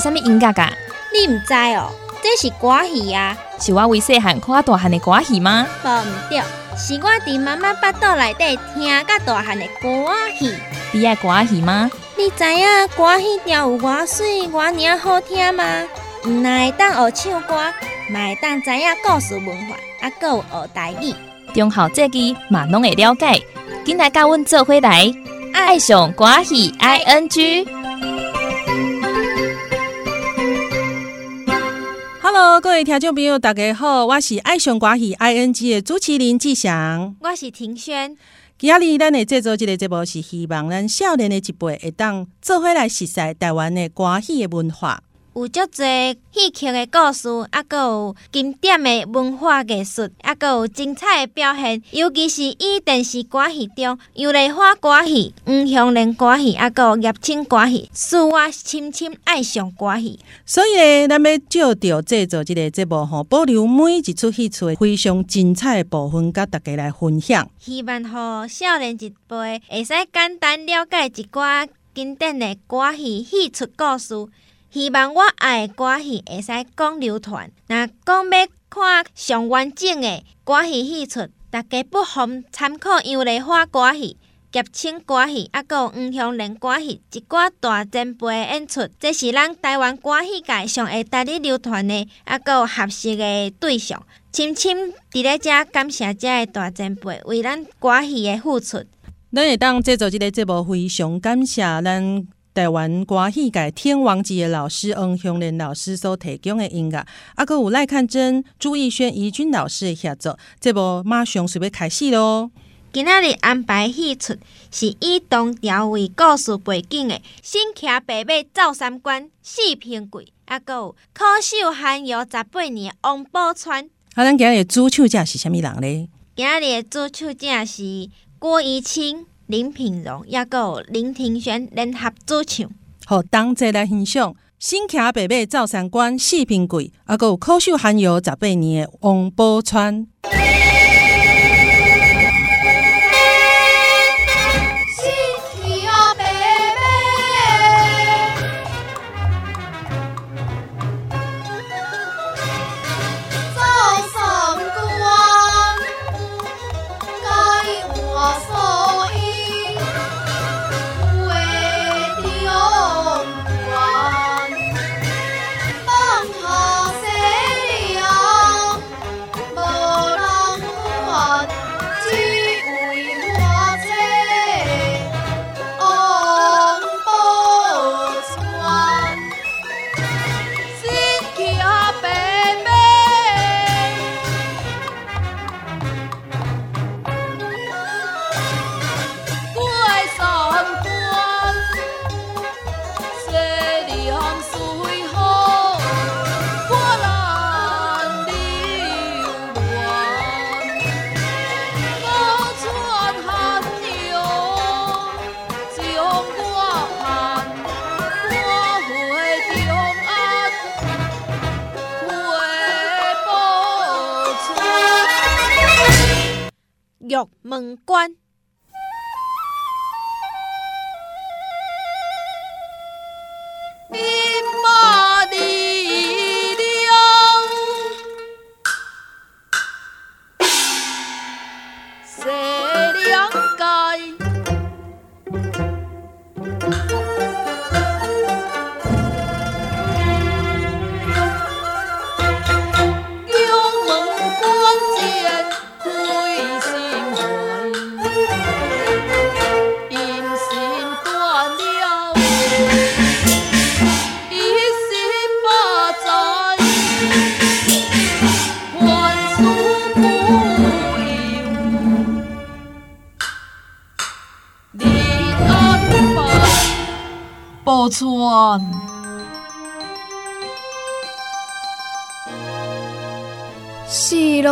啥物音乐噶？你唔知哦，这是歌戏啊。是我为细汉看大汉的歌戏吗？无唔对，是我伫妈妈腹肚内底听甲大汉的歌戏。你爱歌戏吗？你知影歌戏调有偌水、偌尔好听吗？唔但会当学唱歌，嘛会当知影故事文化，啊，搁有学台语。中校这句嘛拢会了解。今来甲阮做伙来，爱上歌戏 I N G。Hello，各位听众朋友，大家好，我是爱上歌戏 I N G 的主持人志祥，我是庭轩。今日咱的制作这个节目是希望咱少年的一辈会当做伙来熟悉台湾的歌戏的文化。有足侪戏曲的故事，啊，阁有经典的文化艺术，啊，阁有精彩的表现。尤其是以电视歌戏中，油梨花歌戏、黄香莲歌戏，啊，阁有叶青歌戏，使我深深爱上歌戏。所以呢，咱要照着制作这个节目吼，保留每一出戏出的非常精彩的部分，甲大家来分享。希望互少年一辈会使简单了解一寡经典的歌戏戏出故事。希望我爱歌戏会使讲流传。若讲要看上完整的歌戏戏出，大家不妨参考杨丽花歌戏、叶青歌戏，啊，有黄香莲歌戏一寡大前辈演出。这是咱台湾歌戏界上会带你流传的，啊，有合适的对象。深深伫咧遮感谢遮的大前辈为咱歌戏的付出。咱会当制作即个节目，非常感谢咱。台湾歌戏界天王级的老师黄香莲老师所提供的音乐，啊，搁有赖看真、朱逸轩、怡君老师的合作，这部马上就要开始咯。今仔日安排戏出是以东条为故事背景的《新骑白马走三关四平贵》，啊，搁有可秀罕游十八年王宝钏。啊，咱今日主唱者是虾米人呢？今日主唱者是郭怡清。林品荣，也有林庭轩联合主唱，好，同齐来欣赏《新骑白马照三关四平贵》，也，有口秀含有十八年的王宝钏。玉门关。川，是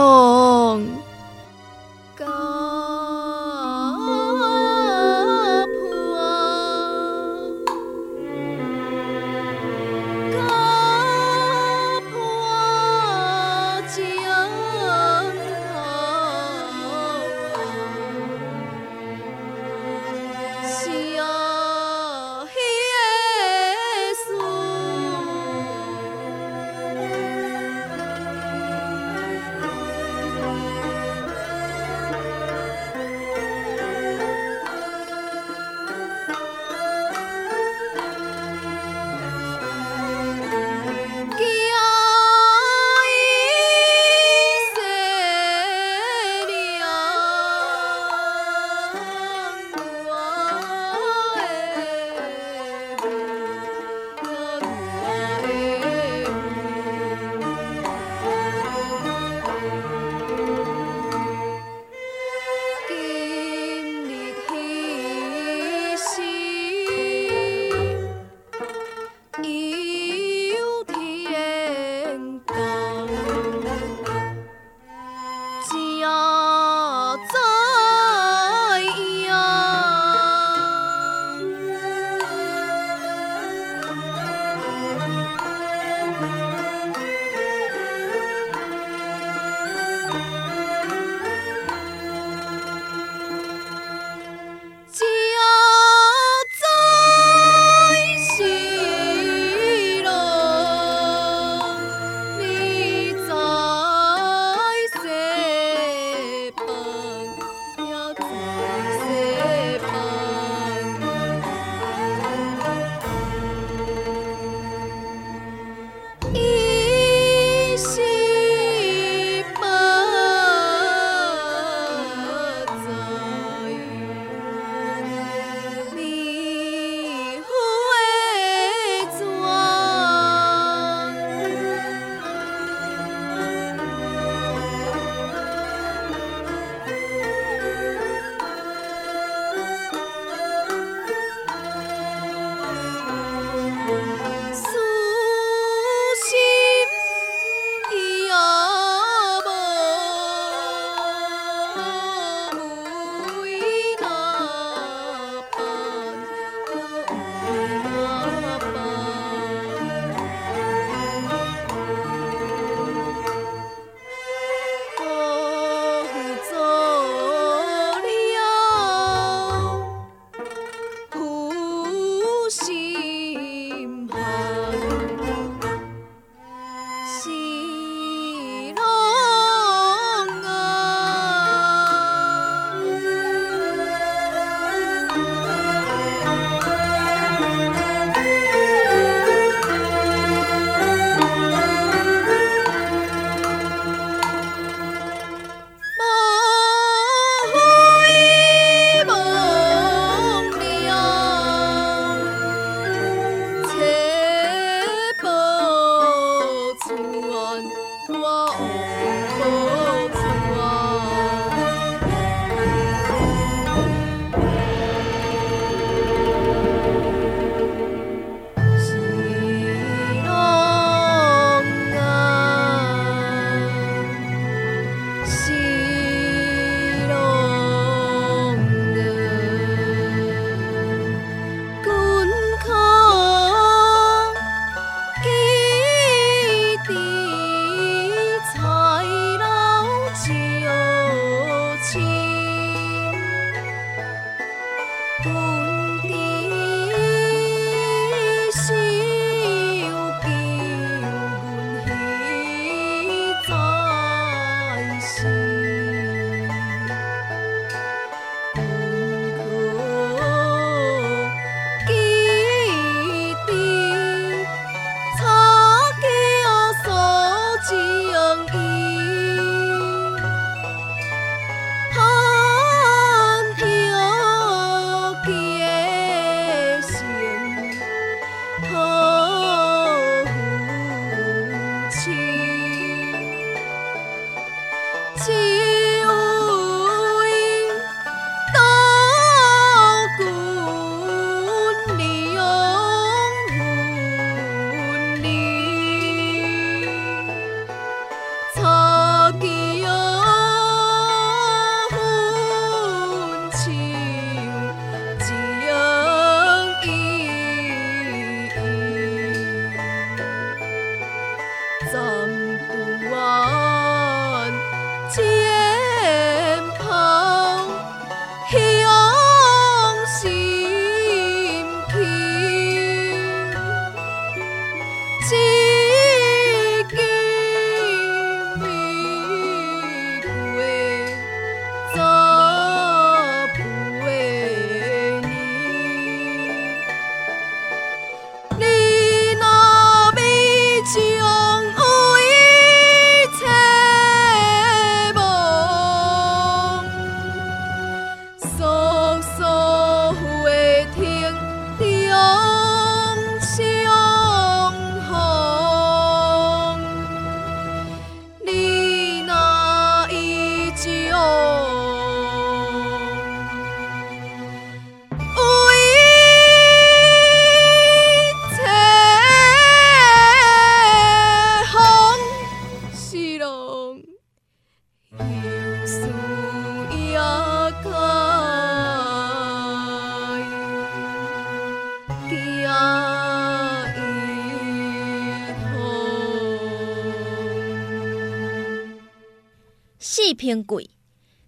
四。平贵，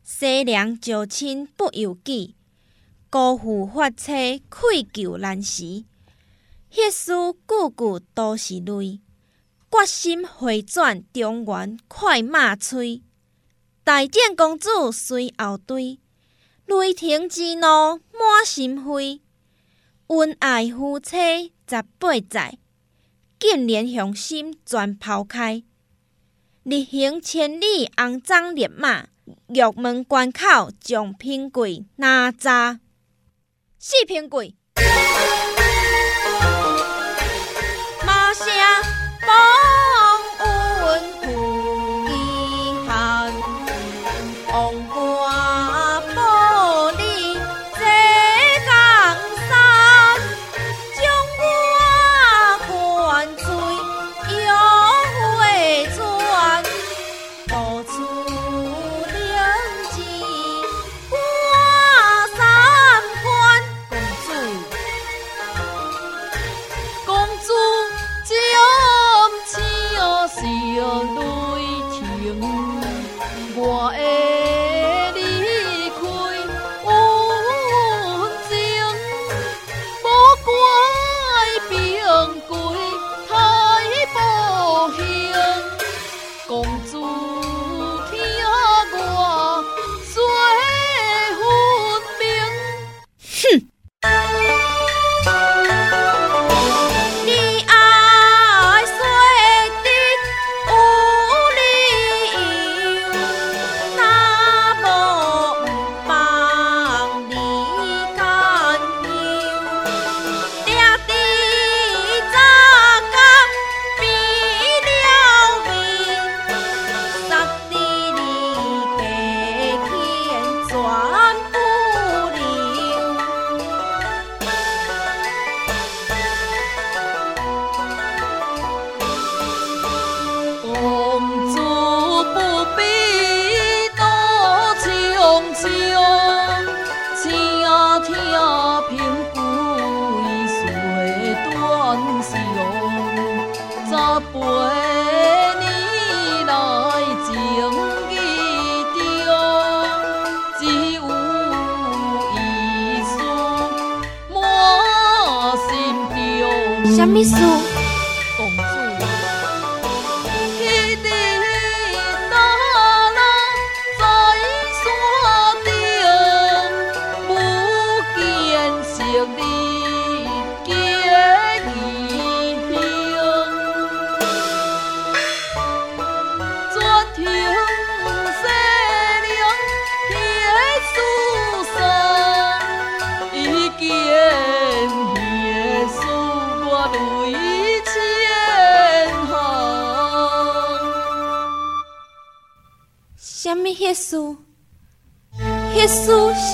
西凉招亲不由己，辜负发车愧疚难时。迄事句句都是泪，决心回转中原快马催。大战公主随后追，雷霆之怒满心灰。恩爱夫妻十八载，竟然雄心全抛开。日行千里，红装烈马；玉门关口，将平贵哪吒？四平贵，马声风云苦遗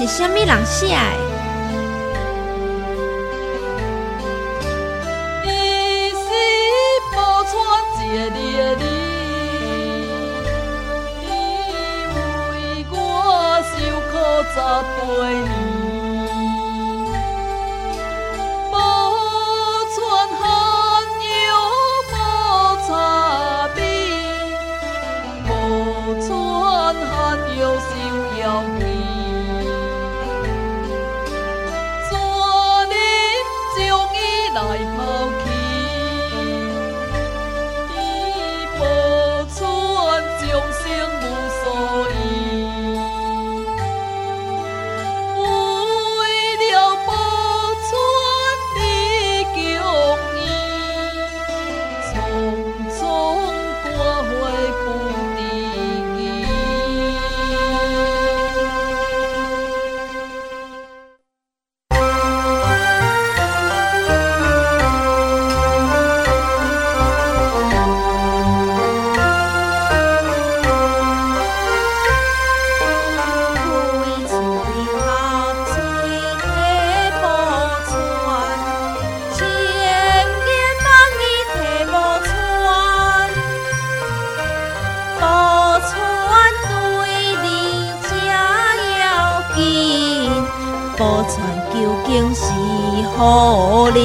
是什么人写的？究竟是何人？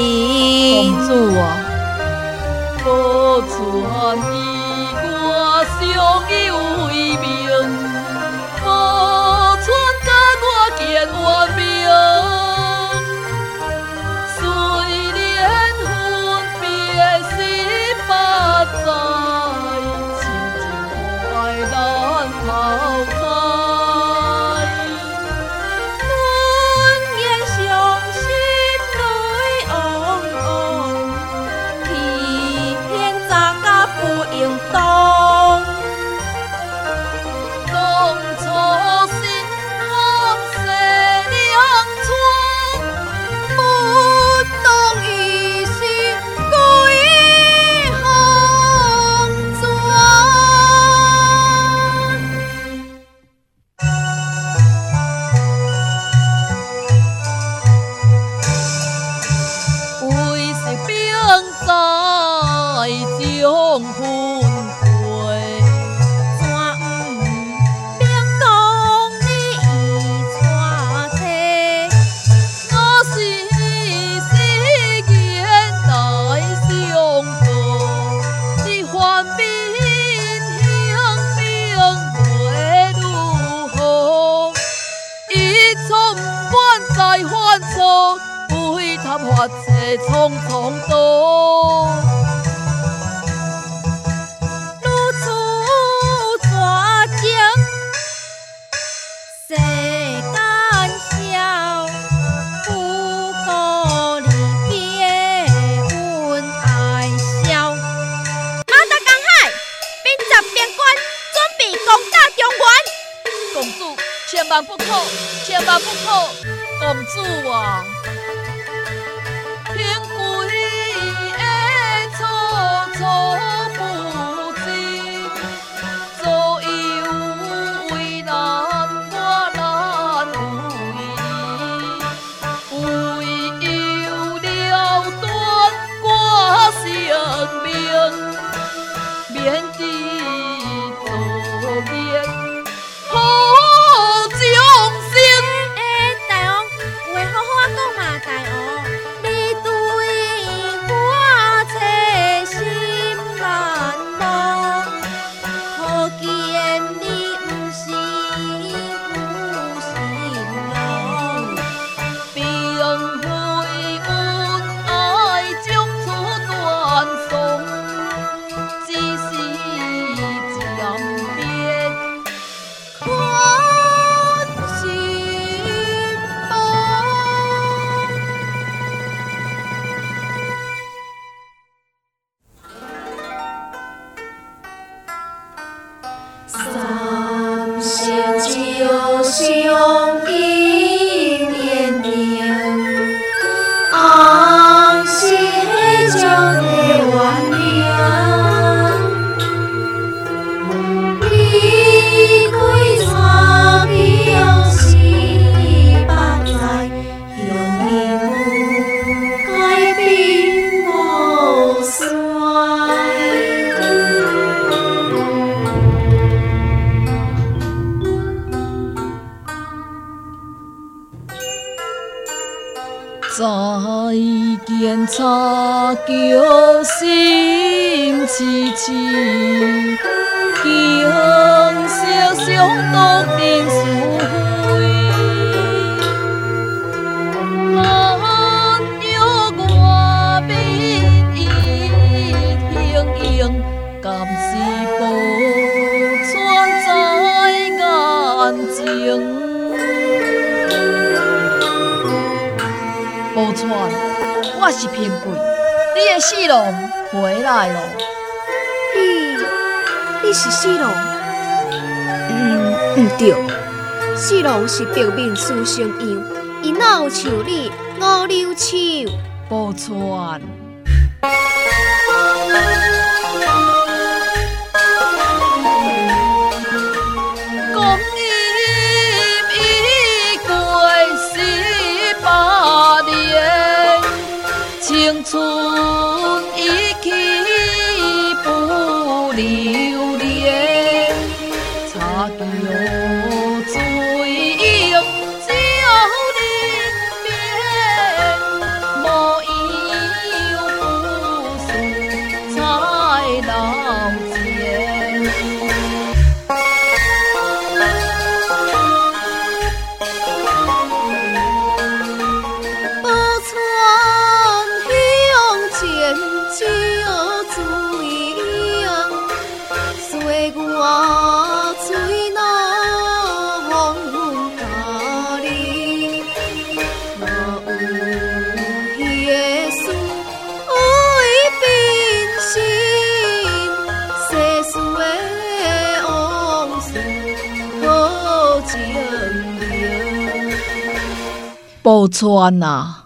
公主啊！啊！告我。叫心痴痴。四龙回来了，你你是四龙？嗯，不对，四龙是表面书生样，伊哪有像你五柳手？不错。不错呐。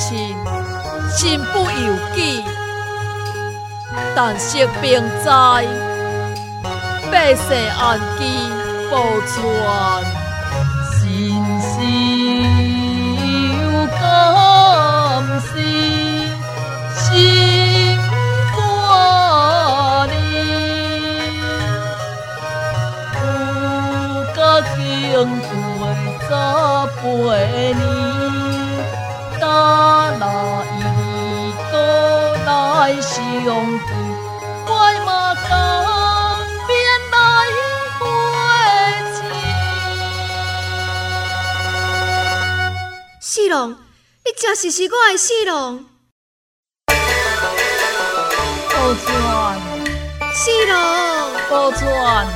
亲，心不由己，但惜兵在，百世安基保全，心事有感事，心挂念。有甲经过十八年，那伊倒来相见，我嘛甘便来回情。四郎，你真是是我的四郎，宝川，四郎，宝川，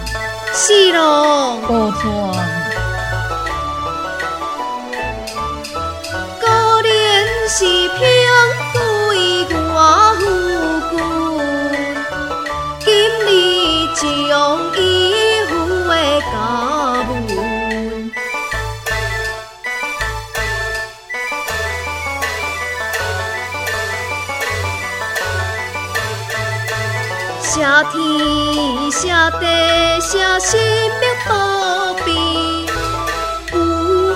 四郎，宝川。是平对我夫君，今日将义父的家门。谢天谢地谢神明保庇，有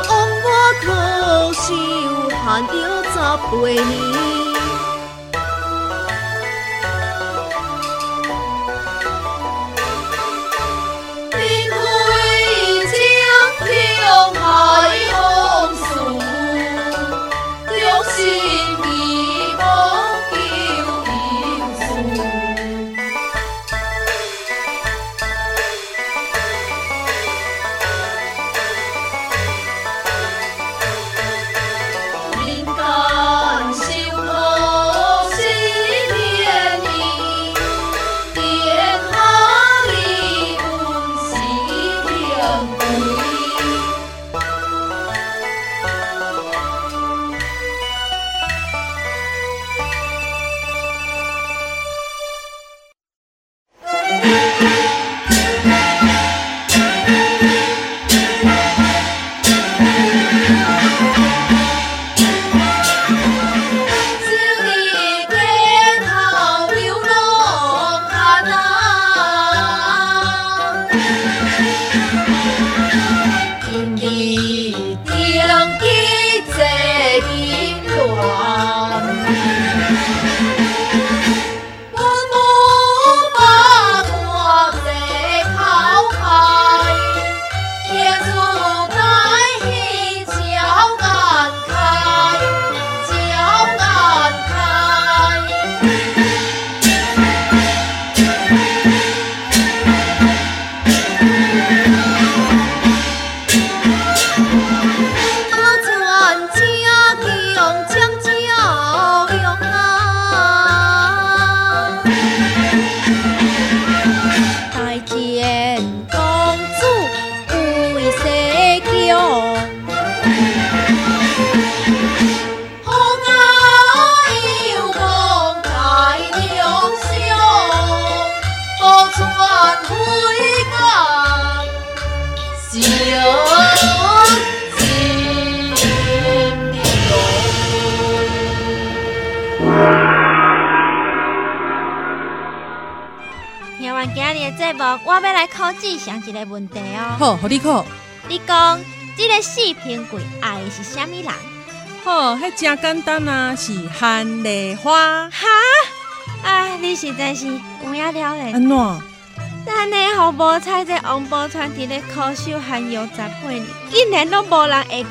枉我苦守汉着十八个问题哦。好，互你考。你讲，这个四平贵爱是啥物人？好，迄真简单啊，是韩梨花。哈？啊，你实在是有影了嘞。安怎？咱的好无彩这王宝钏伫咧考秀含有十八年，竟然都无人会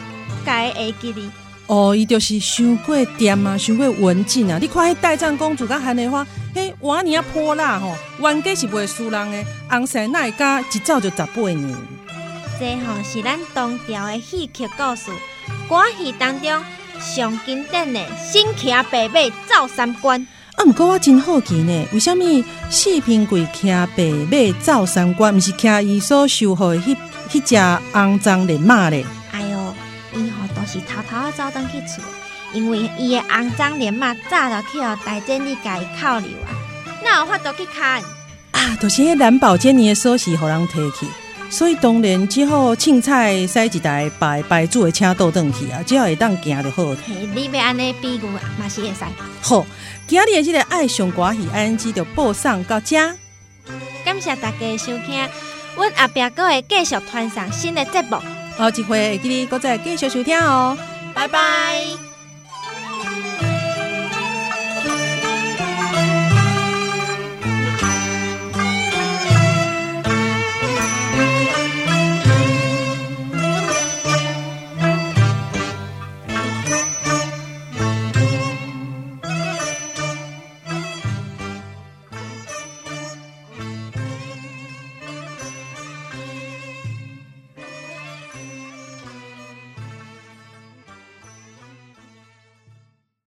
改会记哩。哦，伊就是伤过甜啊，伤过文静啊。你看迄代战公主甲韩丽花，迄碗尔啊泼辣吼，冤家是袂输人的。红生那会家一走就十八年？这吼是咱唐朝的戏曲故事，歌戏当中上经典的“新骑白马走三关啊，毋过我真好奇呢，为什物四平贵骑白马走三关，毋是骑伊所收获的迄迄只肮脏的马咧？”。哎哟，伊吼都是偷偷啊走转去厝，因为伊的肮脏连嘛早就去互大监理家己扣留啊，那有法度去看？啊，就是迄蓝宝坚尼的锁匙，互人摕去，所以当然只好凊彩驶一台白白主的车倒转去啊，只要会当行就好。嘿，你要安尼比喻嘛是会使。好，今日的即个爱上歌戏 I N G 就播送到遮。感谢大家的收听，阮后壁阁会继续传上新的节目，后一回会记得搁再继续收听哦。拜拜。